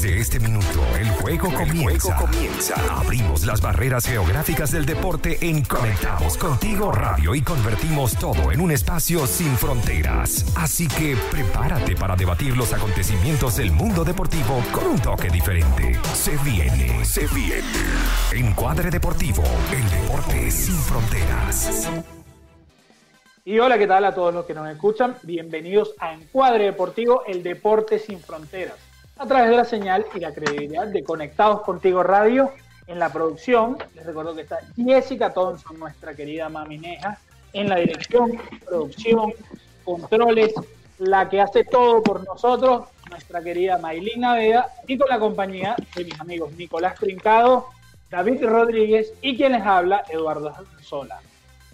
Desde este minuto, el juego comienza. comienza. Abrimos las barreras geográficas del deporte en Conectados Contigo Radio y convertimos todo en un espacio sin fronteras. Así que prepárate para debatir los acontecimientos del mundo deportivo con un toque diferente. Se viene, se viene. Encuadre Deportivo, el deporte sin fronteras. Y hola, ¿qué tal a todos los que nos escuchan? Bienvenidos a Encuadre Deportivo, el deporte sin fronteras, a través de la señal y la credibilidad de Conectados Contigo Radio. En la producción, les recuerdo que está Jessica Thompson, nuestra querida mamineja, en la dirección, producción, controles, la que hace todo por nosotros, nuestra querida Maylina Veda, y con la compañía de mis amigos Nicolás Trincado, David Rodríguez y quien les habla, Eduardo Sola.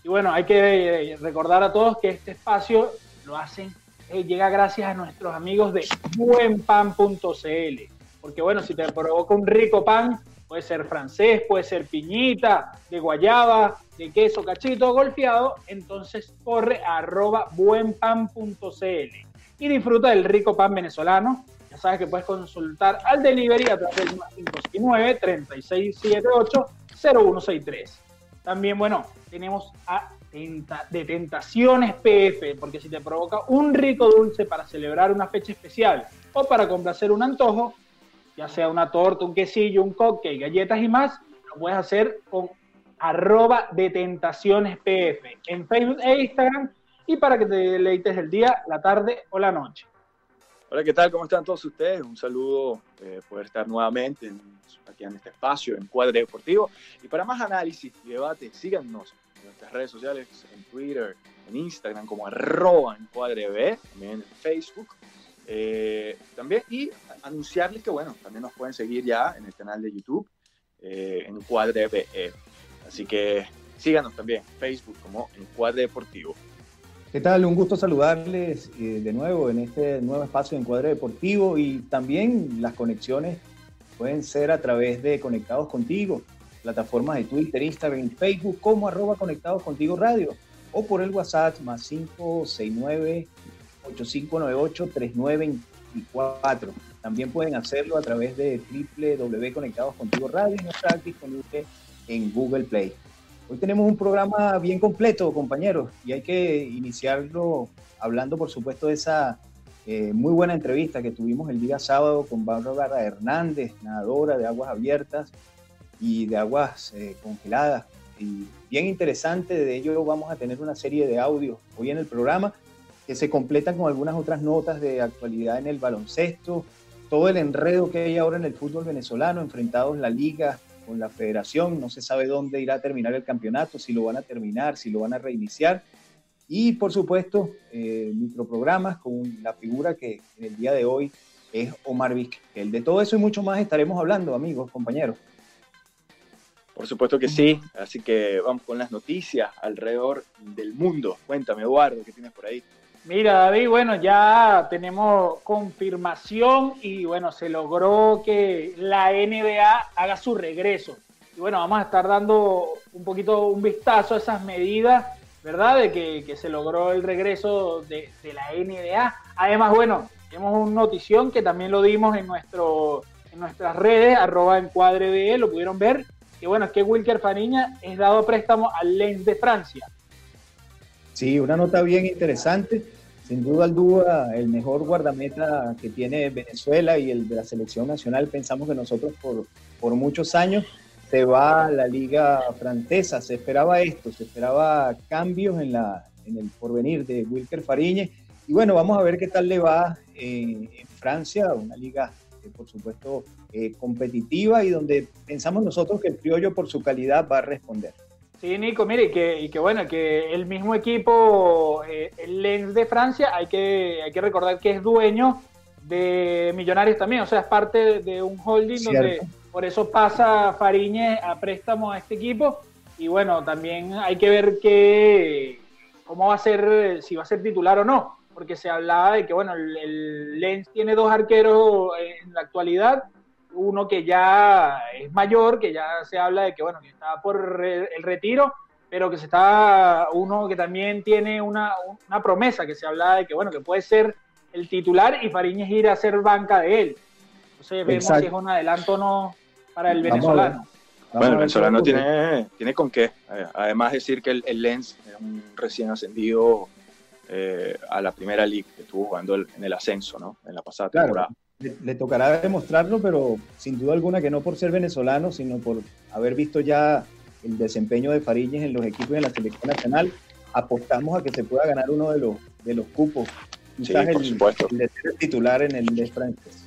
Y bueno, hay que recordar a todos que este espacio lo hacen, eh, llega gracias a nuestros amigos de buenpan.cl. Porque bueno, si te provoca un rico pan, puede ser francés, puede ser piñita, de guayaba, de queso cachito golpeado, entonces corre a arroba buenpan.cl y disfruta del rico pan venezolano. Ya sabes que puedes consultar al delivery a través del 559 3678 0163. También, bueno, tenemos a de Tentaciones PF, porque si te provoca un rico dulce para celebrar una fecha especial o para complacer un antojo, ya sea una torta, un quesillo, un cupcake, galletas y más, lo puedes hacer con arroba de Tentaciones PF en Facebook e Instagram y para que te deleites el día, la tarde o la noche. Hola, ¿qué tal? ¿Cómo están todos ustedes? Un saludo eh, poder estar nuevamente aquí en este espacio, en Cuadre Deportivo. Y para más análisis y debate, síganos en nuestras redes sociales, en Twitter, en Instagram, como arroba en Cuadre B, también en Facebook. Eh, también, y anunciarles que, bueno, también nos pueden seguir ya en el canal de YouTube, eh, en Cuadre B. Así que síganos también Facebook como en Cuadre Deportivo. ¿Qué tal? Un gusto saludarles eh, de nuevo en este nuevo espacio de Encuadre Deportivo y también las conexiones pueden ser a través de Conectados Contigo, plataformas de Twitter, Instagram Facebook como arroba Conectados Contigo Radio o por el WhatsApp más 569-8598-3924. También pueden hacerlo a través de www.conectadoscontigo radio y no está disponible en Google Play. Hoy tenemos un programa bien completo, compañeros, y hay que iniciarlo hablando, por supuesto, de esa eh, muy buena entrevista que tuvimos el día sábado con Bárbara Hernández, nadadora de aguas abiertas y de aguas eh, congeladas. Y bien interesante, de ello vamos a tener una serie de audios hoy en el programa que se completan con algunas otras notas de actualidad en el baloncesto, todo el enredo que hay ahora en el fútbol venezolano, enfrentados en la liga, con la federación, no se sabe dónde irá a terminar el campeonato, si lo van a terminar, si lo van a reiniciar. Y por supuesto, eh, microprogramas con la figura que en el día de hoy es Omar Vizquel. De todo eso y mucho más estaremos hablando, amigos, compañeros. Por supuesto que sí, así que vamos con las noticias alrededor del mundo. Cuéntame, Eduardo, ¿qué tienes por ahí? Mira, David, bueno, ya tenemos confirmación y bueno, se logró que la NBA haga su regreso. Y bueno, vamos a estar dando un poquito un vistazo a esas medidas, ¿verdad? De que, se logró el regreso de, la NBA. Además, bueno, tenemos una notición que también lo dimos en, nuestro, en nuestras redes, arroba encuadre lo pudieron ver. Que bueno, es que Wilker Fariña es dado préstamo al Lens de Francia. Sí, una nota bien interesante sin duda al duda el mejor guardameta que tiene Venezuela y el de la selección nacional. Pensamos que nosotros por, por muchos años se va a la liga francesa. Se esperaba esto, se esperaba cambios en, la, en el porvenir de Wilker Fariñe. Y bueno, vamos a ver qué tal le va en Francia, una liga eh, por supuesto eh, competitiva y donde pensamos nosotros que el criollo por su calidad va a responder. Sí, Nico, mire, y que, y que bueno, que el mismo equipo, eh, el Lens de Francia, hay que, hay que recordar que es dueño de Millonarios también, o sea, es parte de un holding donde por eso pasa Fariñez a préstamo a este equipo. Y bueno, también hay que ver que, cómo va a ser, si va a ser titular o no, porque se hablaba de que, bueno, el, el Lens tiene dos arqueros en la actualidad uno que ya es mayor, que ya se habla de que, bueno, que está por el retiro, pero que se está, uno que también tiene una, promesa, que se habla de que, bueno, que puede ser el titular y Fariñez ir a ser banca de él. Entonces vemos si es un adelanto o no para el venezolano. Bueno, el venezolano tiene, tiene con qué. Eh, además decir que el, Lens es un recién ascendido eh, a la primera liga, que estuvo jugando en el ascenso, ¿no? En la pasada temporada. Le, tocará demostrarlo, pero sin duda alguna que no por ser venezolano, sino por haber visto ya el desempeño de Fariñez en los equipos de la selección nacional, apostamos a que se pueda ganar uno de los, de los cupos. sí, por el, supuesto. de ser titular en el de Francés.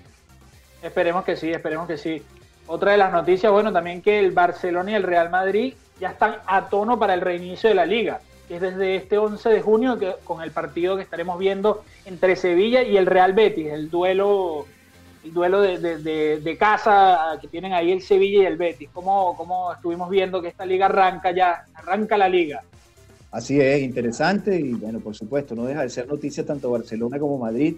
Esperemos que sí, esperemos que sí. Otra de las noticias, bueno, también que el Barcelona y el Real Madrid ya están a tono para el reinicio de la liga, que es desde este 11 de junio que, con el partido que estaremos viendo entre Sevilla y el Real Betis, el duelo el duelo de, casa que tienen ahí el Sevilla y el Betis. ¿Cómo, ¿Cómo estuvimos viendo que esta liga arranca ya, arranca la liga? Así es, interesante y bueno, por supuesto, no deja de ser noticia tanto Barcelona como Madrid.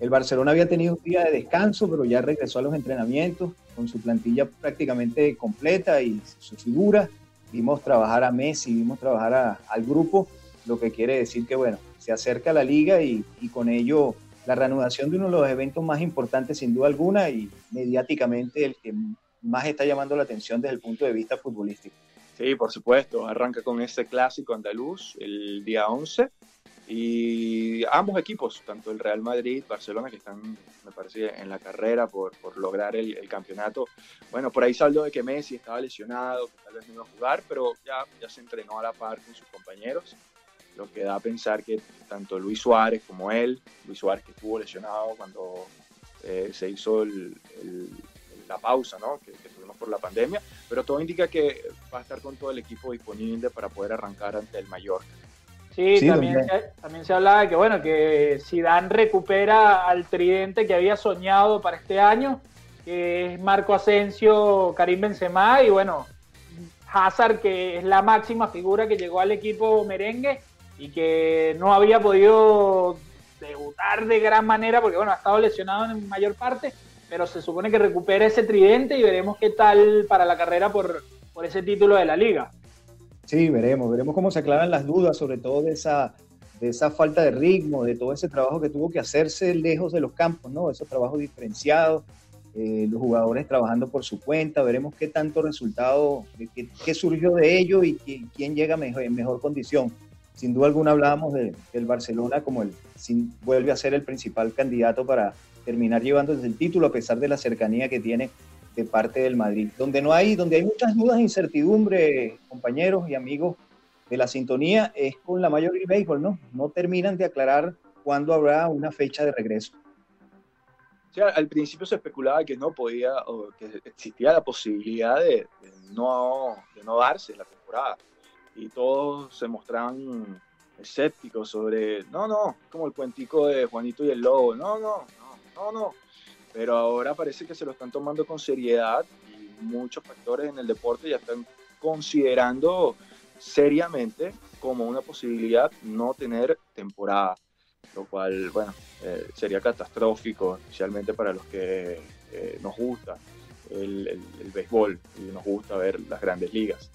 El Barcelona había tenido un día de descanso, pero ya regresó a los entrenamientos con su plantilla prácticamente completa y su figura. Vimos trabajar a Messi, vimos trabajar al grupo, lo que quiere decir que, bueno, se acerca la liga y con ello la reanudación de uno de los eventos más importantes sin duda alguna y mediáticamente el que más está llamando la atención desde el punto de vista futbolístico. Sí, por supuesto, arranca con ese clásico andaluz el día 11 y ambos equipos, tanto el Real Madrid, Barcelona, que están, me parece, en la carrera por, por lograr el, el, campeonato. Bueno, por ahí salió de que Messi estaba lesionado, que tal vez no iba a jugar, pero ya, ya se entrenó a la par con sus compañeros. Lo que da a pensar que tanto Luis Suárez como él, Luis Suárez que estuvo lesionado cuando eh, se hizo el, la pausa ¿no? que, que tuvimos por la pandemia, pero todo indica que va a estar con todo el equipo disponible para poder arrancar ante el Mallorca. Sí, también, se, también se hablaba de que, bueno, que Zidane recupera al tridente que había soñado para este año, que es Marco Asensio, Karim Benzema y, bueno, Hazard, que es la máxima figura que llegó al equipo merengue y que no había podido debutar de gran manera porque, bueno, ha estado lesionado en mayor parte, pero se supone que recupera ese tridente y veremos qué tal para la carrera por, por ese título de la liga. Sí, veremos, veremos cómo se aclaran las dudas, sobre todo de esa, de esa falta de ritmo, de todo ese trabajo que tuvo que hacerse lejos de los campos, ¿no? Esos trabajos diferenciados, eh, los jugadores trabajando por su cuenta, veremos qué tanto resultado, qué, surgió de ello y quién llega mejor, en mejor condición. Sin duda alguna hablábamos de, del Barcelona como el, sin, vuelve a ser el principal candidato para terminar llevándose el título a pesar de la cercanía que tiene de parte del Madrid. Donde no hay, donde hay muchas dudas e incertidumbre, compañeros y amigos de la sintonía, es con la Major League Baseball, ¿no? No terminan de aclarar cuándo habrá una fecha de regreso. Sí, al principio se especulaba que no podía, o que existía la posibilidad de no, de no darse la temporada. Y todos se mostraban escépticos sobre, no, no, como el cuentico de Juanito y el Lobo, no, no, no, no, no pero ahora parece que se lo están tomando con seriedad y muchos factores en el deporte ya están considerando seriamente como una posibilidad no tener temporada, lo cual, bueno, eh, sería catastrófico, especialmente para los que eh, nos gusta el, el, el, béisbol y nos gusta ver las grandes ligas.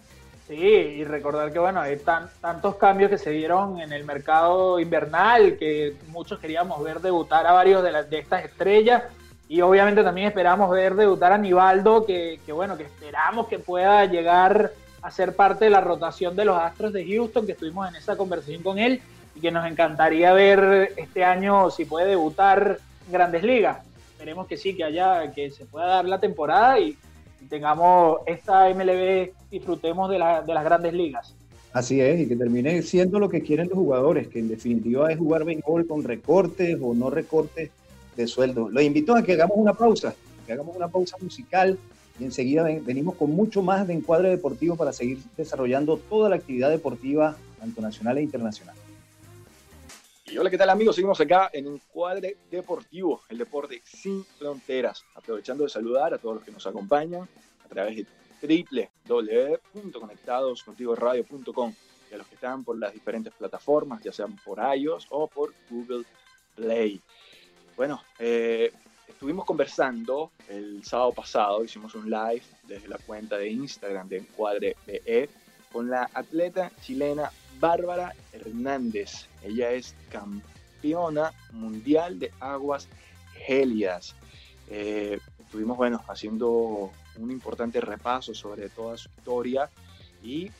Sí, y recordar que, bueno, hay tan, tantos cambios que se dieron en el mercado invernal que muchos queríamos ver debutar a varios de, de estas estrellas y obviamente también esperamos ver debutar a Nivaldo, que, que, bueno, que esperamos que pueda llegar a ser parte de la rotación de los Astros de Houston, que estuvimos en esa conversación con él y que nos encantaría ver este año si puede debutar en Grandes Ligas. Esperemos que sí, que haya, que se pueda dar la temporada y, tengamos esta MLB, disfrutemos de, la, de las Grandes Ligas. Así es, y que termine siendo lo que quieren los jugadores, que en definitiva es jugar béisbol con recortes o no recortes de sueldo. Los invito a que hagamos una pausa, que hagamos una pausa musical y enseguida venimos con mucho más de encuadre deportivo para seguir desarrollando toda la actividad deportiva, tanto nacional e internacional. Hola, ¿qué tal amigos? Seguimos acá en Encuadre Deportivo, el deporte sin fronteras. Aprovechando de saludar a todos los que nos acompañan a través de www.conectadoscontigoradio.com y a los que están por las diferentes plataformas, ya sean por iOS o por Google Play. Bueno, eh, estuvimos conversando el sábado pasado, hicimos un live desde la cuenta de Instagram de Encuadre BE con la atleta chilena Bárbara Hernández. Ella es campeona mundial de aguas gélidas. Eh, estuvimos, bueno, haciendo un importante repaso sobre toda su historia y,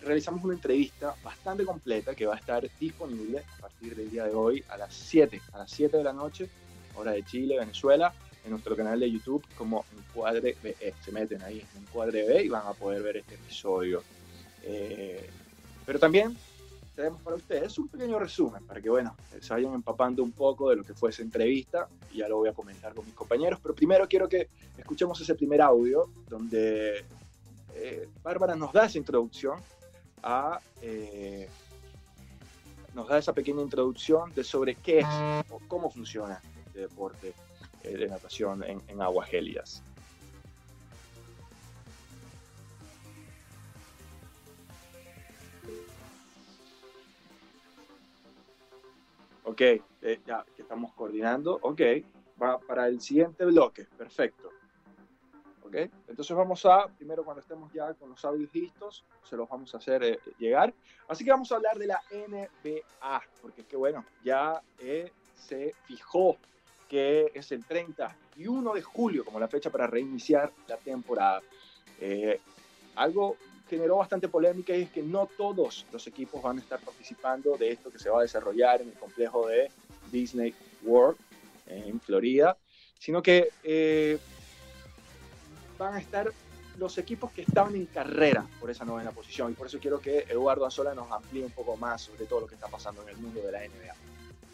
realizamos una entrevista bastante completa que va a estar disponible a partir del día de hoy a las 7, a las 7 de la noche, hora de Chile, Venezuela, en nuestro canal de YouTube como Encuadre BE. Se meten ahí en Encuadre B y van a poder ver este episodio. Eh, pero también tenemos para ustedes un pequeño resumen para que, bueno, se vayan empapando un poco de lo que fue esa entrevista y ya lo voy a comentar con mis compañeros. Pero primero quiero que escuchemos ese primer audio donde eh, Bárbara nos da esa introducción a... Eh, nos da esa pequeña introducción de sobre qué es o cómo funciona este deporte eh, de natación en, en aguas gélidas. Ok, ya que estamos coordinando. Ok, va para el siguiente bloque. Perfecto. Entonces vamos a, primero cuando estemos ya con los audios listos, se los vamos a hacer eh, llegar. Así que vamos a hablar de la NBA, porque es que bueno, ya eh, se fijó que es el 31 de julio como la fecha para reiniciar la temporada. Eh, algo generó bastante polémica y es que no todos los equipos van a estar participando de esto que se va a desarrollar en el complejo de Disney World en Florida, sino que van a estar los equipos que estaban en carrera por esa novena posición. Y por eso quiero que Eduardo Azola nos amplíe un poco más sobre todo lo que está pasando en el mundo de la NBA.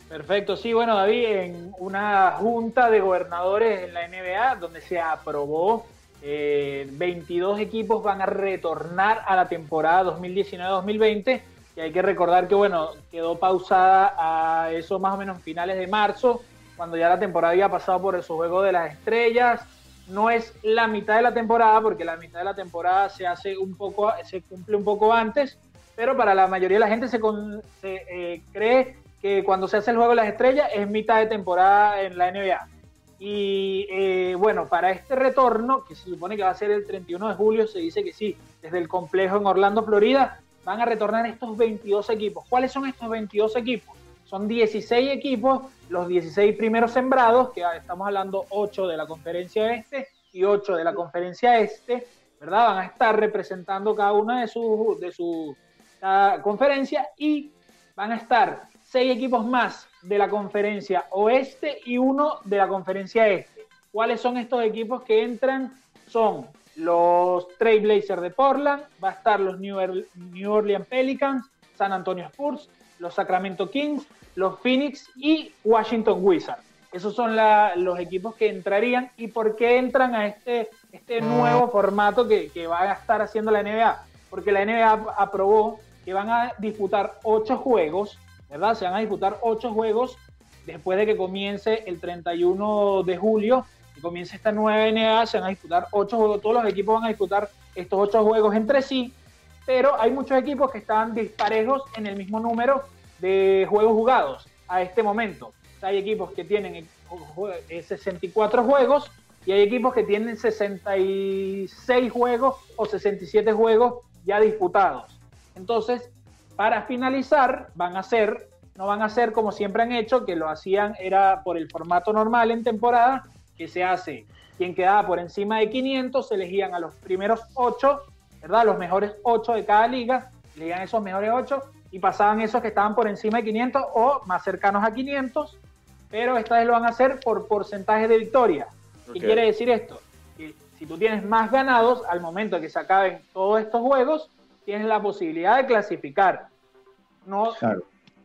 Perfecto, sí, bueno, David, en una junta de gobernadores en la NBA donde se aprobó, 22 eh, equipos van a retornar a la temporada 2019-2020 y hay que recordar que, bueno, quedó pausada a eso más o menos finales de marzo, cuando ya la temporada había pasado por el juego de las estrellas, no es la mitad de la temporada, porque la mitad de la temporada se hace un poco, se cumple un poco antes, pero para la mayoría de la gente se, eh, cree que cuando se hace el juego de las estrellas es mitad de temporada en la NBA. Y eh, bueno, para este retorno, que se supone que va a ser el 31 de julio, se dice que sí, desde el complejo en Orlando, Florida, van a retornar estos 22 equipos. ¿Cuáles son estos 22 equipos? Son 16 equipos, los 16 primeros sembrados, que estamos hablando 8 de la conferencia este y 8 de la conferencia este, ¿verdad? Van a estar representando cada una de sus de su conferencia y van a estar 6 equipos más de la conferencia oeste y uno de la conferencia este. ¿Cuáles son estos equipos que entran? Son los Trailblazers de Portland, va a estar los New Orleans Pelicans, San Antonio Spurs, los Sacramento Kings, los Phoenix y Washington Wizards. Esos son los equipos que entrarían. ¿Y por qué entran a este, este nuevo formato que, va a estar haciendo la NBA? Porque la NBA aprobó que van a disputar ocho juegos, ¿verdad? Se van a disputar ocho juegos después de que comience el 31 de julio y comience esta nueva NBA, se van a disputar ocho juegos, todos los equipos van a disputar estos ocho juegos entre sí, pero hay muchos equipos que están disparejos en el mismo número de juegos jugados a este momento. hay equipos que tienen 64 eh, juegos y hay equipos que tienen 66 juegos o 67 juegos ya disputados. Entonces, para finalizar, van a ser, no van a ser como siempre han hecho, que lo hacían era por el formato normal en temporada, que se hace, quien quedaba por encima de 500, se elegían a los primeros 8, ¿verdad? Los mejores 8 de cada liga, elegían esos mejores 8 y pasaban esos que estaban por encima de 500 o más cercanos a 500, pero esta vez lo van a hacer por porcentaje de victoria. ¿Qué quiere decir esto? Que si tú tienes más ganados, al momento de que se acaben todos estos juegos, tienes la posibilidad de clasificar, no,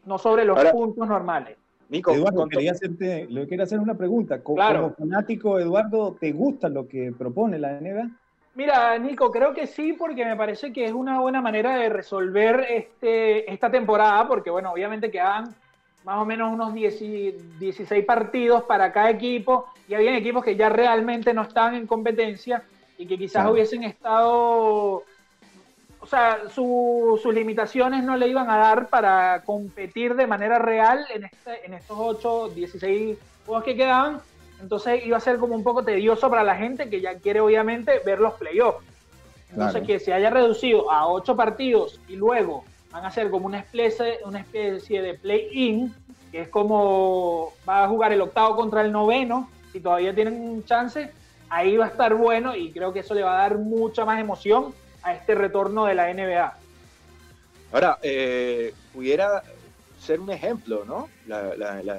no sobre los puntos normales. Nico, Eduardo, quería hacerte, le quería hacer una pregunta. Como fanático, Eduardo, ¿te gusta lo que propone la NBA? Mira, Nico, creo que sí, porque me parece que es una buena manera de resolver este, esta temporada, porque bueno, obviamente quedan más o menos unos 16 partidos para cada equipo, y había equipos que ya realmente no estaban en competencia y que quizás hubiesen estado, o sea, sus limitaciones no le iban a dar para competir de manera real en, este, en estos 8, 16 juegos que quedaban, entonces iba a ser como un poco tedioso para la gente que ya quiere obviamente ver los playoffs. Entonces que se haya reducido a ocho partidos y luego van a ser como una especie, una especie de play-in, que es como va a jugar el octavo contra el noveno, si todavía tienen un chance, ahí va a estar bueno y creo que eso le va a dar mucha más emoción a este retorno de la NBA. Ahora, eh, pudiera ser un ejemplo, ¿no?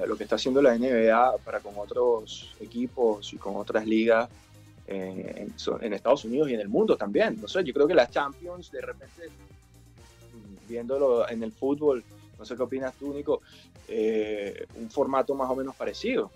lo que está haciendo la NBA para con otros equipos y con otras ligas eh, en, Estados Unidos y en el mundo también. No sé, yo creo que las Champions, de repente, viéndolo en el fútbol, no sé qué opinas tú, Nico, eh, un formato más o menos parecido.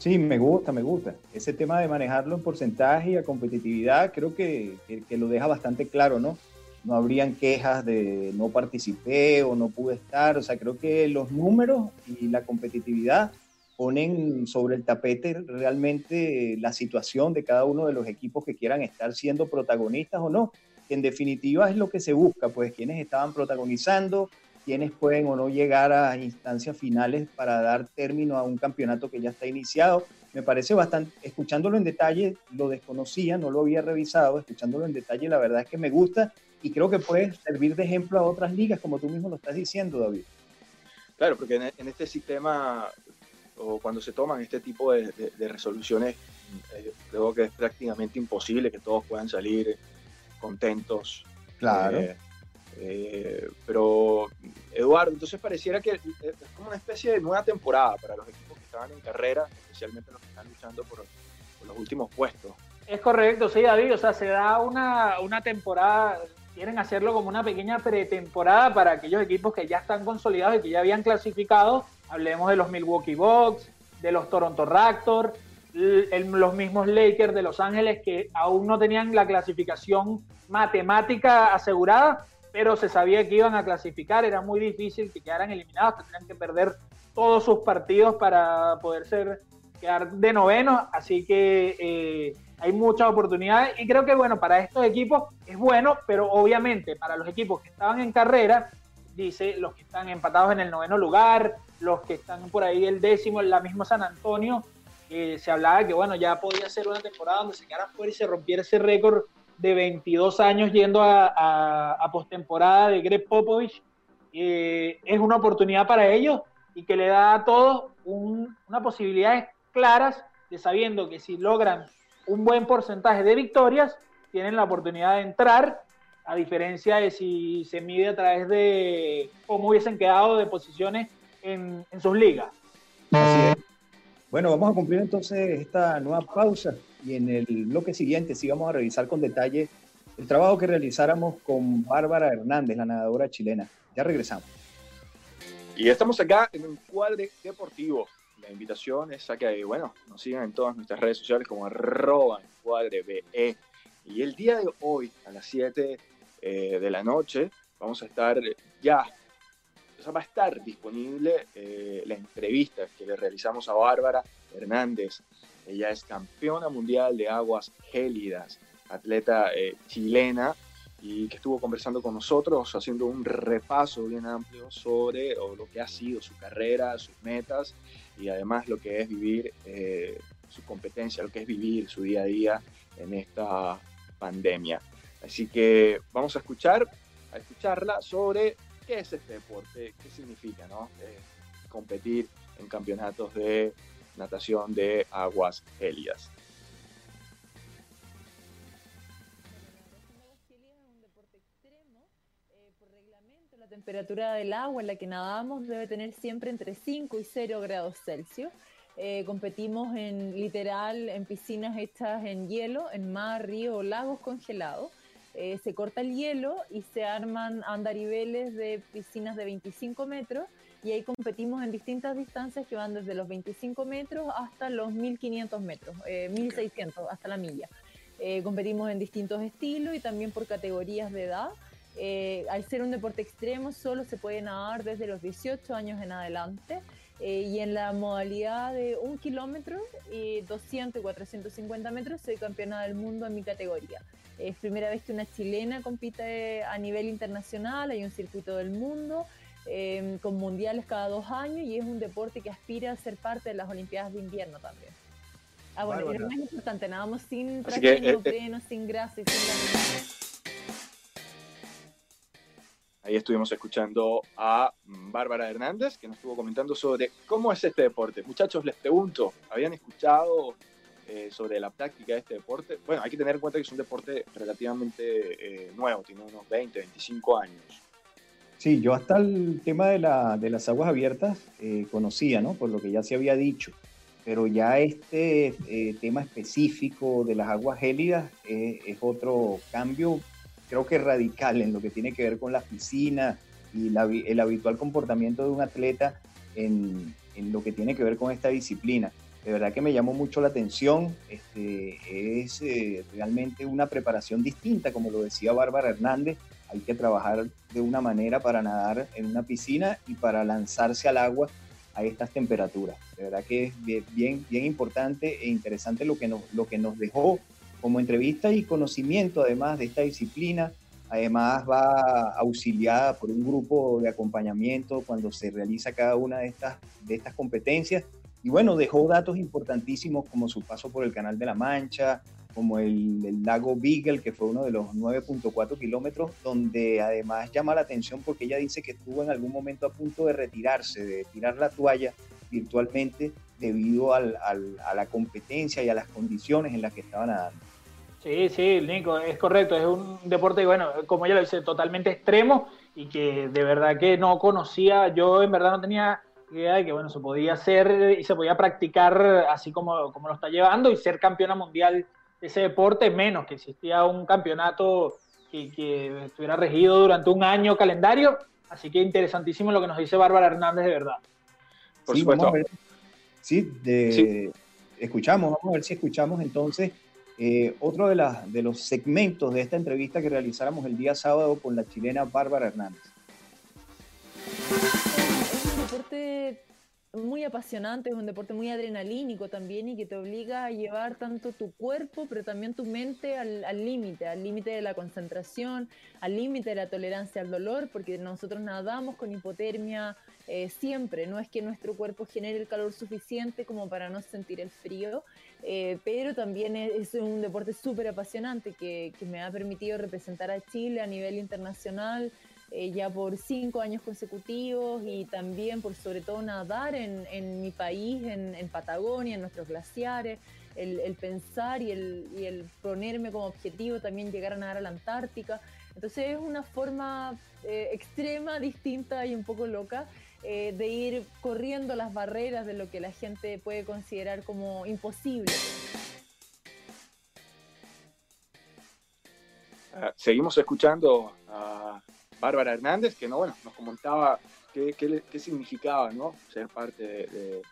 Sí, me gusta, me gusta. Ese tema de manejarlo en porcentaje y a competitividad, creo que, que lo deja bastante claro, ¿no? no habrían quejas de no participé o no pude estar. O sea, creo que los números y la competitividad ponen sobre el tapete realmente la situación de cada uno de los equipos que quieran estar siendo protagonistas o no. en definitiva es lo que se busca, pues quienes estaban protagonizando, quienes pueden o no llegar a instancias finales para dar término a un campeonato que ya está iniciado. Me parece bastante, escuchándolo en detalle, lo desconocía, no lo había revisado, escuchándolo en detalle, la verdad es que me gusta y creo que puede servir de ejemplo a otras ligas, como tú mismo lo estás diciendo, David. Claro, porque en, este sistema, o cuando se toman este tipo de, resoluciones, eh, creo que es prácticamente imposible que todos puedan salir contentos. Claro. Eh, eh, pero, Eduardo, entonces pareciera que es como una especie de nueva temporada para los equipos que estaban en carrera, especialmente los que están luchando por, por los últimos puestos. Es correcto, sí, David. O sea, se da una, una temporada quieren hacerlo como una pequeña pretemporada para aquellos equipos que ya están consolidados y que ya habían clasificado. Hablemos de los Milwaukee Bucks, de los Toronto Raptors, los mismos Lakers de Los Ángeles que aún no tenían la clasificación matemática asegurada, pero se sabía que iban a clasificar. Era muy difícil que quedaran eliminados, tendrían que perder todos sus partidos para poder ser quedar de noveno. Así que eh, hay muchas oportunidades y creo que bueno, para estos equipos es bueno, pero obviamente para los equipos que estaban en carrera, dice los que están empatados en el noveno lugar, los que están por ahí el décimo, la misma San Antonio, se hablaba que bueno, ya podía ser una temporada donde se quedara fuera y se rompiera ese récord de 22 años yendo a, postemporada de Greg Popovich. Eh, es una oportunidad para ellos y que le da a todos un, una posibilidades claras de sabiendo que si logran un buen porcentaje de victorias, tienen la oportunidad de entrar, a diferencia de si se mide a través de cómo hubiesen quedado de posiciones en, sus ligas. Bueno, vamos a cumplir entonces esta nueva pausa y en el bloque siguiente sí vamos a revisar con detalle el trabajo que realizáramos con Bárbara Hernández, la nadadora chilena. Ya regresamos. Y estamos acá en un cuadre deportivo la invitación es a que, bueno, nos sigan en todas nuestras redes sociales como arroba encuadrebe. Y el día de hoy, a las 7 eh, de la noche, vamos a estar ya, o sea, va a estar disponible eh, la entrevista que le realizamos a Bárbara Hernández. Ella es campeona mundial de aguas gélidas, atleta eh, chilena y que estuvo conversando con nosotros, haciendo un repaso bien amplio sobre lo que ha sido su carrera, sus metas y además lo que es vivir eh, su competencia, lo que es vivir su día a día en esta pandemia. Así que vamos a escuchar, a escucharla sobre qué es este deporte, qué significa ¿no? Eh, competir en campeonatos de natación de aguas gélidas. temperatura del agua en la que nadamos debe tener siempre entre 5 y 0 grados Celsius. Eh, competimos en literal en piscinas hechas en hielo, en mar, río lagos congelados. Eh, se corta el hielo y se arman andariveles de piscinas de 25 metros y ahí competimos en distintas distancias que van desde los 25 metros hasta los 1500 metros, 1600 eh, hasta la milla. competimos en distintos estilos y también por categorías de edad. Eh, al ser un deporte extremo, solo se puede nadar desde los 18 años en adelante. Eh, y en la modalidad de un kilómetro, y 200 y 450 metros, soy campeona del mundo en mi categoría. Es primera vez que una chilena compite a nivel internacional, hay un circuito del mundo em, con mundiales cada dos años y es un deporte que aspira a ser parte de las Olimpiadas de invierno también. Ah, bueno, y lo más importante, nadamos sin traje eh, sin grasa y sin Ahí estuvimos escuchando a Bárbara Hernández, que nos estuvo comentando sobre cómo es este deporte. Muchachos, les pregunto, ¿habían escuchado eh, sobre la práctica de este deporte. Bueno, hay que tener en cuenta que es un deporte relativamente eh, nuevo, tiene unos 20, 25 años. Sí, yo hasta el tema de, la, de las aguas abiertas eh, conocía, ¿no? Por lo que ya se había dicho. Pero ya este tema específico de las aguas gélidas es otro cambio, creo que radical en lo que tiene que ver con las piscinas y el habitual comportamiento de un atleta en, en lo que tiene que ver con esta disciplina de verdad que me llamó mucho la atención. Este, es eh, realmente una preparación distinta, como lo decía Bárbara Hernández. Hay que trabajar de una manera para nadar en una piscina y para lanzarse al agua a estas temperaturas. De verdad que es bien, bien importante e interesante lo que, nos, lo que nos dejó como entrevista y conocimiento además de esta disciplina. Además va auxiliada por un grupo de acompañamiento cuando se realiza cada una de estas, de estas competencias y bueno, dejó datos importantísimos como su paso por el Canal de la Mancha, como el, lago Beagle, que fue uno de los 9.4 kilómetros, donde además llama la atención porque ella dice que estuvo en algún momento a punto de retirarse, de tirar la toalla virtualmente debido al, a la competencia y a las condiciones en las que estaban nadando. Sí, sí, Nico, es correcto. Es un deporte, bueno, como ella lo dice, totalmente extremo y que de verdad que no conocía. Yo en verdad no tenía idea que bueno, se podía hacer y se podía practicar así como, como lo está llevando y ser campeona mundial de ese deporte, menos que existía un campeonato que, que estuviera regido durante un año calendario. Así que interesantísimo lo que nos dice Bárbara Hernández de verdad. Por sí, supuesto. Sí, de, escuchamos, vamos a ver si escuchamos entonces eh, otro de, de los segmentos de esta entrevista que realizáramos el día sábado con la chilena Bárbara Hernández. Deporte muy apasionante, es un deporte muy adrenalínico también y que te obliga a llevar tanto tu cuerpo, pero también tu mente al límite, al límite de la concentración, al límite de la tolerancia al dolor, porque nosotros nadamos con hipotermia eh, siempre, no es que nuestro cuerpo genere el calor suficiente como para no sentir el frío, eh, pero también es, un deporte súper apasionante que, me ha permitido representar a Chile a nivel internacional eh, ya por cinco años consecutivos y también por sobre todo nadar en, en mi país, en, en, Patagonia, en nuestros glaciares, el, el pensar y el, y el, ponerme como objetivo también llegar a nadar a la Antártica. Entonces es una forma eh, extrema, distinta y un poco loca eh, de ir corriendo las barreras de lo que la gente puede considerar como imposible. Uh, seguimos escuchando a Bárbara Hernández, que no, bueno, nos comentaba qué, qué, significaba ¿no? ser parte de,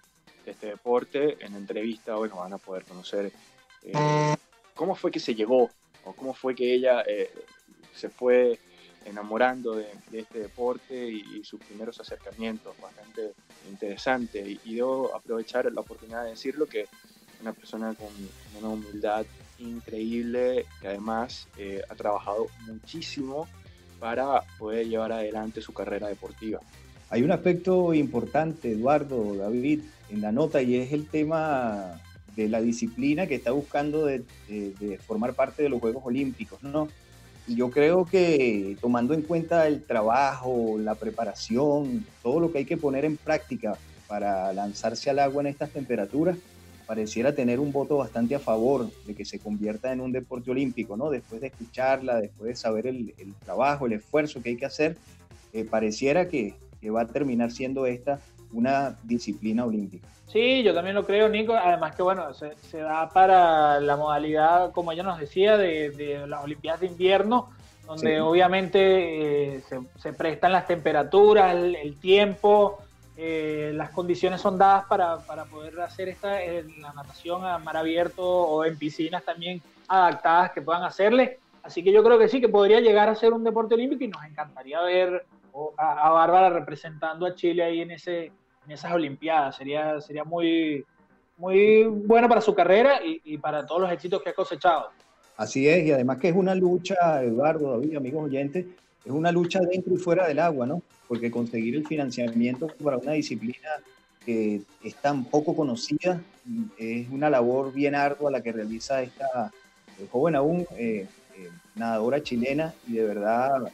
este deporte. En la entrevista, bueno, van a poder conocer eh, cómo fue que se llegó o cómo fue que ella eh, se fue enamorando de, este deporte y, sus primeros acercamientos, bastante interesante. Y, y, debo aprovechar la oportunidad de decirlo que una persona con una humildad increíble, que además eh, ha trabajado muchísimo para poder llevar adelante su carrera deportiva. Hay un aspecto importante, Eduardo, David, en la nota y es el tema de la disciplina que está buscando de, formar parte de los Juegos Olímpicos, ¿no? Y yo creo que tomando en cuenta el trabajo, la preparación, todo lo que hay que poner en práctica para lanzarse al agua en estas temperaturas, pareciera tener un voto bastante a favor de que se convierta en un deporte olímpico, ¿no? Después de escucharla, después de saber el, trabajo, el esfuerzo que hay que hacer, eh, pareciera que, va a terminar siendo esta una disciplina olímpica. Sí, yo también lo creo, Nico. Además que, bueno, se, da para la modalidad, como ella nos decía, de, las Olimpiadas de invierno, donde obviamente eh, se, prestan las temperaturas, el tiempo, eh, las condiciones son dadas para, para poder hacer esta, eh, la natación a mar abierto o en piscinas también adaptadas que puedan hacerle. Así que yo creo que sí, que podría llegar a ser un deporte olímpico y nos encantaría ver a, Bárbara representando a Chile ahí en, ese, en esas Olimpiadas. Sería, sería muy, muy bueno para su carrera y, y para todos los éxitos que ha cosechado. Así es, y además que es una lucha, Eduardo, David, amigos oyentes, es una lucha dentro y fuera del agua, ¿no? Porque conseguir el financiamiento para una disciplina que es tan poco conocida es una labor bien ardua la que realiza esta eh, joven aún eh, eh, nadadora chilena y de verdad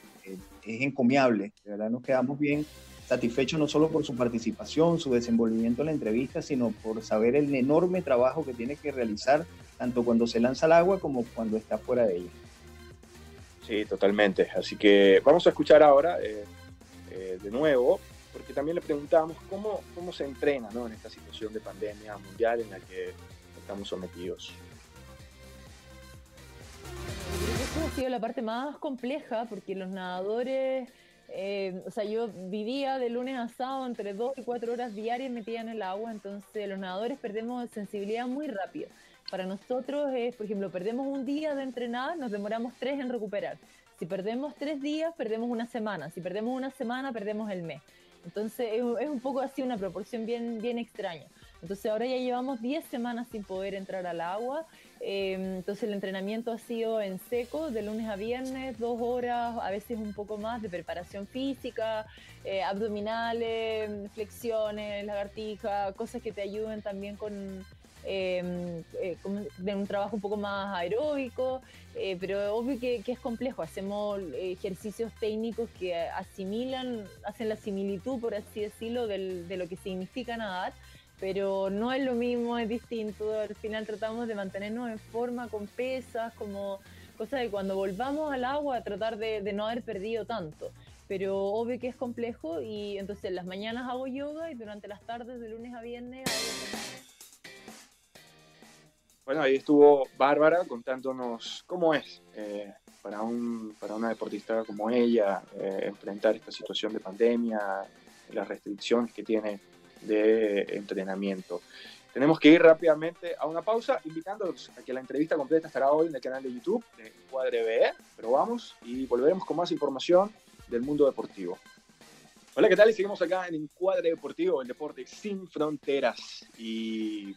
es encomiable, de verdad nos quedamos bien satisfechos no solo por su participación, su desenvolvimiento en la entrevista, sino por saber el enorme trabajo que tiene que realizar tanto cuando se lanza al agua como cuando está fuera de ella. Sí, totalmente. Así que vamos a escuchar ahora eh, eh, de nuevo, porque también le preguntamos cómo, cómo se entrena ¿no? en esta situación de pandemia mundial en la que estamos sometidos. Ha sido la parte más compleja porque los nadadores, eh, o sea, yo vivía de lunes a sábado entre dos y cuatro horas diarias metida en el agua, entonces los nadadores perdemos sensibilidad muy rápido. Para nosotros es, por ejemplo, perdemos un día de entrenar, nos demoramos tres en recuperar. Si perdemos tres días, perdemos una semana. Si perdemos una semana, perdemos el mes. Entonces es, un poco así una proporción bien, bien extraña. Entonces ahora ya llevamos 10 semanas sin poder entrar al agua. Em, entonces el entrenamiento ha sido en seco, de lunes a viernes, dos horas, a veces un poco más de preparación física, eh, abdominales, flexiones, lagartija, cosas que te ayuden también con, Em, eh, un trabajo un poco más aeróbico, eh, pero obvio que, es complejo. Hacemos ejercicios técnicos que asimilan, hacen la similitud, por así decirlo, de lo que significa nadar, pero no es lo mismo, es distinto. Al final tratamos de mantenernos en forma con pesas, como cosa de cuando volvamos al agua tratar de, no haber perdido tanto pero obvio que es complejo y entonces las mañanas hago yoga y durante las tardes de lunes a viernes hago bueno, ahí estuvo Bárbara contándonos cómo es eh, para, un, para una deportista como ella eh, enfrentar esta situación de pandemia, las restricciones que tiene de entrenamiento. Tenemos que ir rápidamente a una pausa, invitándolos a que la entrevista completa estará hoy en el canal de YouTube de Cuadre BE, pero vamos y volveremos con más información del mundo deportivo. Hola, ¿qué tal? Y seguimos acá en Encuadre Deportivo, el deporte sin fronteras. Y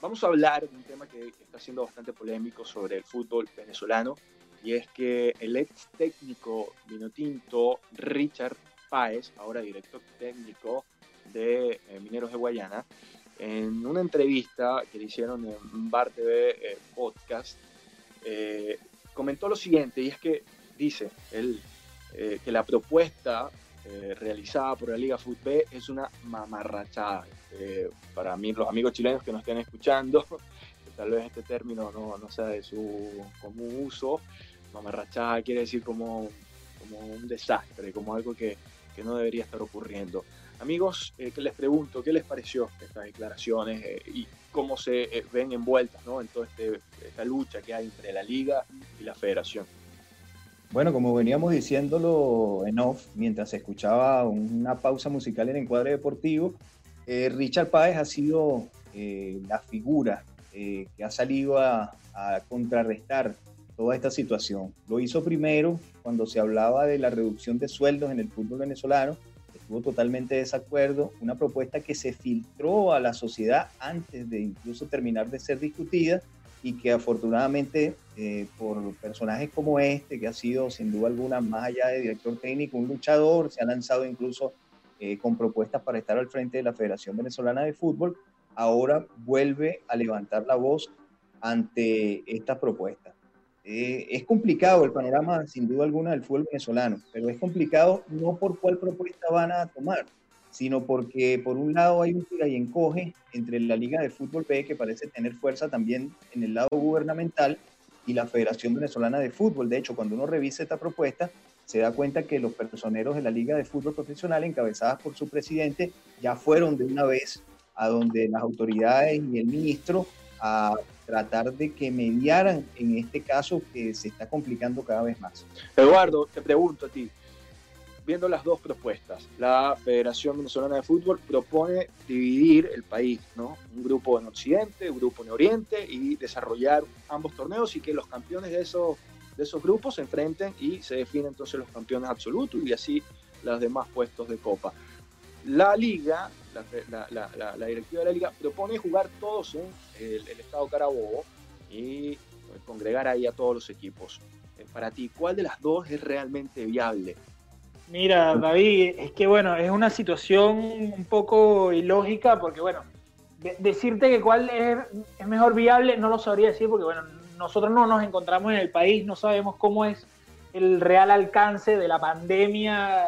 Vamos a hablar de un tema que está siendo bastante polémico sobre el fútbol venezolano y es que el ex técnico vinotinto Richard Páez, ahora director técnico de eh, Mineros de Guayana, en una entrevista que le hicieron en Bar TV eh, Podcast, eh, comentó lo siguiente, y es que dice él que la propuesta eh, realizada por la Liga Fútbol es una mamarrachada. Eh, para mí, los amigos chilenos que nos estén escuchando, que tal vez este término no, no sea de su común uso, mamarrachada quiere decir como, como un desastre, como algo que, que no debería estar ocurriendo. Amigos, eh, que les pregunto, ¿qué les pareció estas declaraciones y cómo se ven envueltas ¿no? en toda este, esta lucha que hay entre la liga y la federación? Bueno, como veníamos diciéndolo en off, mientras se escuchaba una pausa musical en Encuadre Deportivo, eh, Richard Páez ha sido eh, la figura eh, que ha salido a, contrarrestar toda esta situación. Lo hizo primero cuando se hablaba de la reducción de sueldos en el fútbol venezolano, estuvo totalmente de desacuerdo, una propuesta que se filtró a la sociedad antes de incluso terminar de ser discutida y que afortunadamente eh, por personajes como este, que ha sido sin duda alguna, más allá de director técnico, un luchador, se ha lanzado incluso eh, con propuestas para estar al frente de la Federación Venezolana de Fútbol, ahora vuelve a levantar la voz ante estas propuestas. Eh, es complicado el panorama, sin duda alguna, del fútbol venezolano, pero es complicado no por cuál propuesta van a tomar, sino porque por un lado hay un tira y encoge entre la Liga de Fútbol B, que parece tener fuerza también en el lado gubernamental, y la Federación Venezolana de Fútbol. De hecho, cuando uno revisa esta propuesta, se da cuenta que los personeros de la Liga de Fútbol Profesional, encabezadas por su presidente, ya fueron de una vez a donde las autoridades y el ministro a tratar de que mediaran en este caso que se está complicando cada vez más. Eduardo, te pregunto a ti, viendo las dos propuestas. La Federación Venezolana de Fútbol propone dividir el país, ¿no? Un grupo en Occidente, un grupo en Oriente y desarrollar ambos torneos y que los campeones de esos, de esos grupos se enfrenten y se definen entonces los campeones absolutos y así los demás puestos de copa. La liga, la, directiva de la liga propone jugar todos en el, estado Carabobo y congregar ahí a todos los equipos. Eh, para ti, ¿cuál de las dos es realmente viable? Mira, David, es que bueno, es una situación un poco ilógica porque bueno, decirte que cuál es, es, mejor viable no lo sabría decir porque bueno, nosotros no nos encontramos en el país, no sabemos cómo es el real alcance de la pandemia,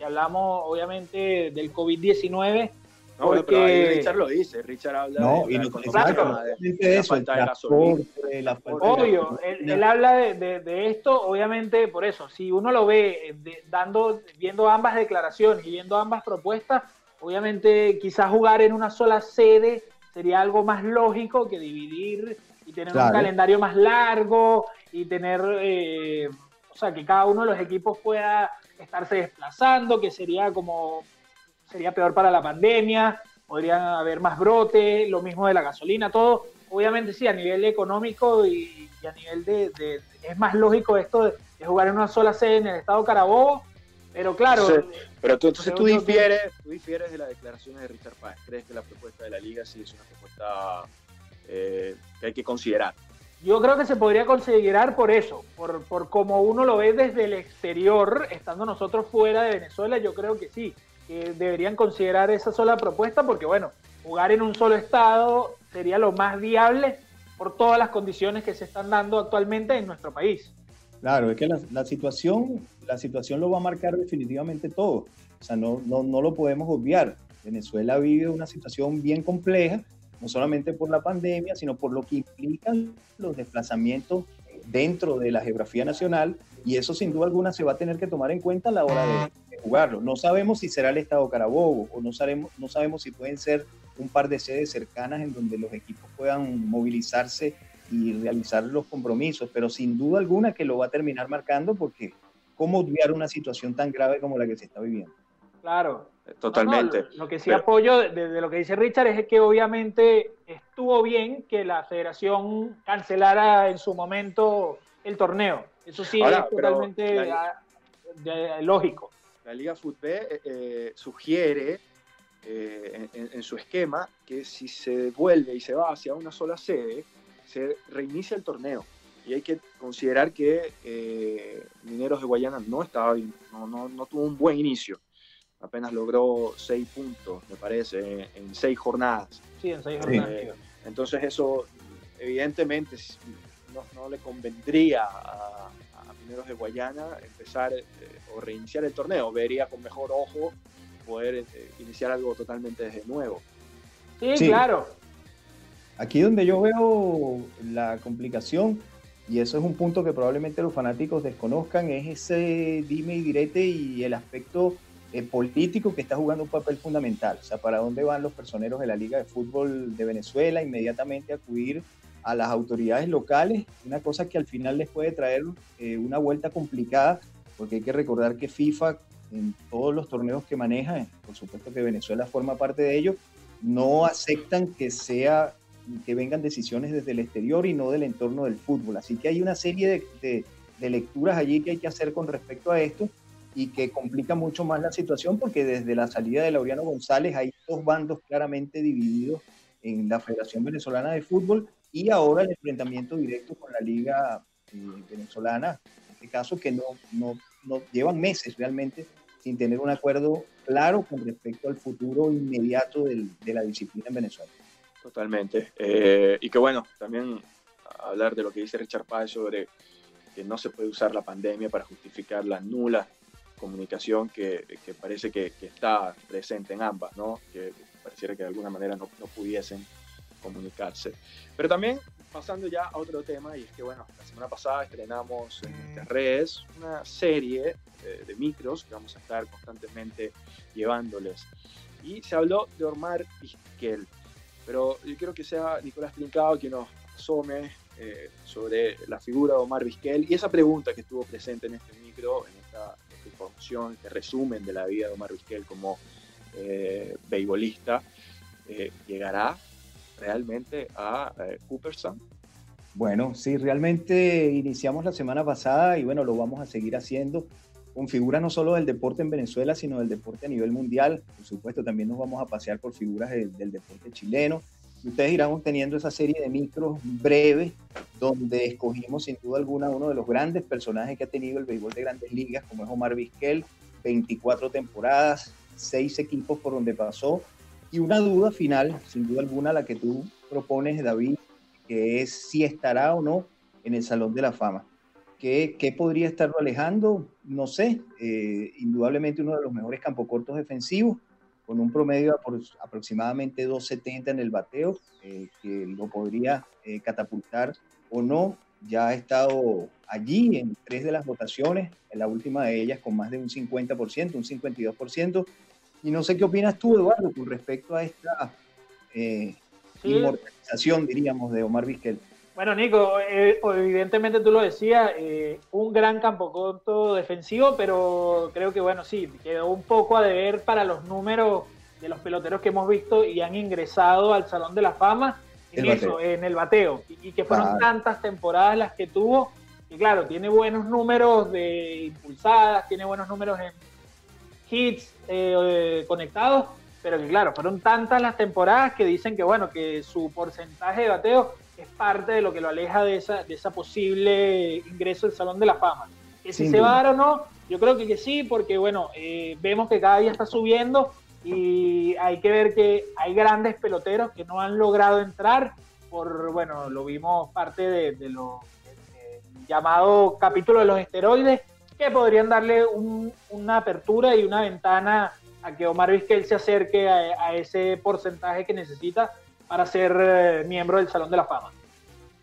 si hablamos obviamente del COVID-19, No, porque... pero ahí Richard lo dice, Richard habla no, de, y la, no, claro, de, de, la falta de gasolina. Obvio, él, él, habla de, de, esto, obviamente, por eso, si uno lo ve dando, viendo ambas declaraciones y viendo ambas propuestas, obviamente quizás jugar en una sola sede sería algo más lógico que dividir y tener claro. un calendario más largo y tener, eh, o sea, que cada uno de los equipos pueda estarse desplazando, que sería como sería peor para la pandemia, podrían haber más brotes, lo mismo de la gasolina, todo. Obviamente sí, a nivel económico y, y a nivel de, de, Es más lógico esto de, de, jugar en una sola sede en el estado Carabobo, pero claro... Sí, pero tú, entonces tú difieres, tú difieres de las declaraciones de Richard Páez. ¿Crees que la propuesta de la liga sí es una propuesta eh, que hay que considerar? Yo creo que se podría considerar por eso, por, por como uno lo ve desde el exterior, estando nosotros fuera de Venezuela, yo creo que sí que deberían considerar esa sola propuesta porque, bueno, jugar en un solo estado sería lo más viable por todas las condiciones que se están dando actualmente en nuestro país. Claro, es que la, la situación, la situación lo va a marcar definitivamente todo. O sea, no, no, no lo podemos obviar. Venezuela vive una situación bien compleja, no solamente por la pandemia, sino por lo que implican los desplazamientos dentro de la geografía nacional y eso sin duda alguna se va a tener que tomar en cuenta a la hora de, jugarlo. No sabemos si será el Estado Carabobo o no sabemos, no sabemos si pueden ser un par de sedes cercanas en donde los equipos puedan movilizarse y realizar los compromisos, pero sin duda alguna que lo va a terminar marcando porque cómo obviar una situación tan grave como la que se está viviendo. Claro, totalmente. No, no, lo que sí pero... apoyo de, de, lo que dice Richard es que obviamente estuvo bien que la federación cancelara en su momento el torneo. Eso sí Ahora, es totalmente la, de, de, lógico la Liga Fútbol eh, eh, sugiere eh, en, en, su esquema que si se vuelve y se va hacia una sola sede, se reinicia el torneo. Y hay que considerar que eh, Mineros de Guayana no, estaba, no, no, no, tuvo un buen inicio. Apenas logró seis puntos, me parece, en seis jornadas. Sí, en seis jornadas. Eh, entonces eso, evidentemente, no, no le convendría a, Mineros de Guayana empezar eh, o reiniciar el torneo. Vería con mejor ojo poder eh, iniciar algo totalmente desde nuevo. Sí, sí, claro. Aquí donde yo veo la complicación, y eso es un punto que probablemente los fanáticos desconozcan, es ese dime y direte y el aspecto eh, político que está jugando un papel fundamental. O sea, para dónde van los personeros de la Liga de Fútbol de Venezuela, inmediatamente acudir a las autoridades locales, una cosa que al final les puede traer eh, una vuelta complicada, porque hay que recordar que FIFA, en todos los torneos que maneja, por supuesto que Venezuela forma parte de ello, no aceptan que sea que vengan decisiones desde el exterior y no del entorno del fútbol. Así que hay una serie de lecturas allí que hay que hacer con respecto a esto y que complica mucho más la situación porque desde la salida de Laureano González hay dos bandos claramente divididos en la Federación Venezolana de Fútbol y ahora el enfrentamiento directo con la Liga eh, Venezolana, en este caso que no, no, no, llevan meses realmente sin tener un acuerdo claro con respecto al futuro inmediato del, de la disciplina en Venezuela. Totalmente. Eh, y que bueno, también hablar de lo que dice Richard Páez sobre que no se puede usar la pandemia para justificar la nula comunicación que, que parece que, que, está presente en ambas, ¿no? Que pareciera que de alguna manera no, no pudiesen comunicarse. Pero también pasando ya a otro tema, y es que, bueno, la semana pasada estrenamos en nuestras redes una serie de, de micros que vamos a estar constantemente llevándoles. Y se habló de Omar Vizquel, pero yo quiero que sea Nicolás Trincado quien nos asome eh, sobre la figura de Omar Vizquel y esa pregunta que estuvo presente en este micro, en información, este resumen de la vida de Omar Vizquel como eh, beisbolista, eh, ¿llegará realmente a eh, Cooperstown? Bueno, sí, realmente iniciamos la semana pasada y bueno, lo vamos a seguir haciendo con figuras no solo del deporte en Venezuela, sino del deporte a nivel mundial. Por supuesto, también nos vamos a pasear por figuras de, del deporte chileno. Ustedes irán teniendo esa serie de micros breves donde escogimos sin duda alguna uno de los grandes personajes que ha tenido el béisbol de grandes ligas, como es Omar Vizquel, 24 temporadas, 6 equipos por donde pasó, y una duda final, sin duda alguna, la que tú propones, David, que es si estará o no en el Salón de la Fama. ¿Qué, qué podría estarlo alejando? No sé, eh, indudablemente uno de los mejores campocortos defensivos, con un promedio aproximadamente 2.70 en el bateo, eh, que lo podría eh, catapultar o no. Ya ha estado allí en tres de las votaciones, en la última de ellas con más de un 50%, un 52%. Y no sé qué opinas tú, Eduardo, con respecto a esta eh, inmortalización, diríamos, de Omar Vizquel. Bueno, Nico, evidentemente tú lo decías, un gran campo defensivo, pero creo que, bueno, sí, quedó un poco a deber para los números de los peloteros que hemos visto y han ingresado al Salón de la Fama en eso, en el bateo, y, que fueron tantas temporadas las que tuvo, y claro, tiene buenos números de impulsadas, tiene buenos números en hits eh, conectados, pero que claro, fueron tantas las temporadas que dicen que bueno, que su porcentaje de bateo es parte de lo que lo aleja de esa, de esa posible ingreso al Salón de la Fama. Que si se va a dar o no, yo creo que, que sí, porque bueno, eh, vemos que cada día está subiendo y hay que ver que hay grandes peloteros que no han logrado entrar por, bueno, lo vimos parte de, lo llamado capítulo de los esteroides, que podrían darle una apertura y una ventana a que Omar Vizquel se acerque a, ese porcentaje que necesita para ser eh, miembro del Salón de la Fama.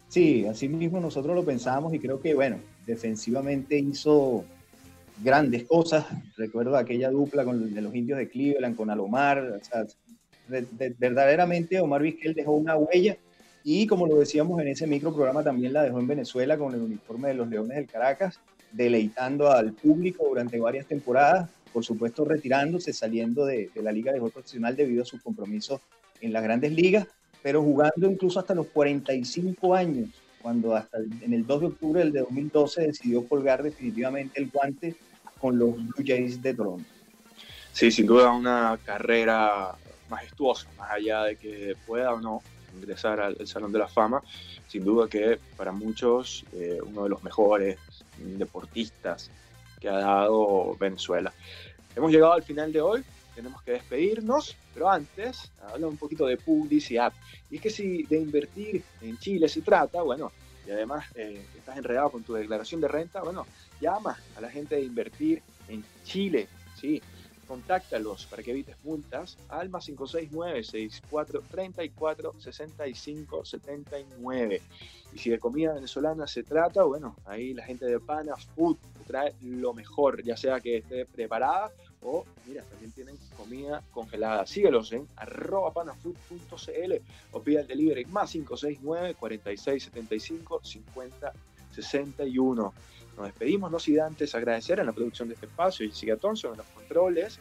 Sí, así mismo nosotros lo pensamos y creo que, bueno, defensivamente hizo grandes cosas. Recuerdo aquella dupla con, de los indios de Cleveland con Alomar. verdaderamente Omar Vizquel dejó una huella y como lo decíamos en ese micro programa también la dejó en Venezuela con el uniforme de los Leones del Caracas, deleitando al público durante varias temporadas, por supuesto retirándose, saliendo de, la Liga de Juego Profesional debido a sus compromisos en las grandes ligas, pero jugando incluso hasta los 45 años, cuando hasta en el 2 de octubre del 2012 decidió colgar definitivamente el guante con los Blue Jays de Toronto. Sí, sin duda una carrera majestuosa, más allá de que pueda o no ingresar al, Salón de la Fama, sin duda que para muchos eh, uno de los mejores deportistas que ha dado Venezuela. Hemos llegado al final de hoy, tenemos que despedirnos, pero antes, hablar un poquito de publicidad. Y es que si de invertir en Chile se trata, bueno, y además eh, estás enredado con tu declaración de renta, bueno, llama a la gente de invertir en Chile, ¿sí? Contáctalos para que evites multas. Alma 569-6434-6579. Y si de comida venezolana se trata, bueno, ahí la gente de Pana Food trae lo mejor, ya sea que esté preparada o, mira, también tienen comida congelada. Síguelos en arroba panafood.cl o pida el delivery más 569 4675 5061 nos despedimos, no sin antes agradecer a la producción de este espacio sigue Thompson en los controles,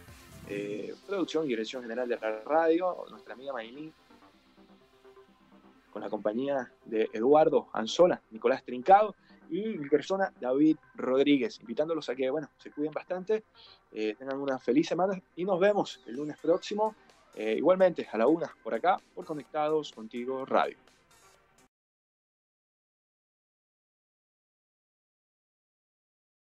eh, producción y dirección general de la radio, nuestra amiga Maylin, con la compañía de Eduardo Anzola, Nicolás Trincado y mi persona David Rodríguez, invitándolos a que bueno, se cuiden bastante, eh, tengan una feliz semana y nos vemos el lunes próximo, eh, igualmente a la una por acá, por Conectados Contigo Radio.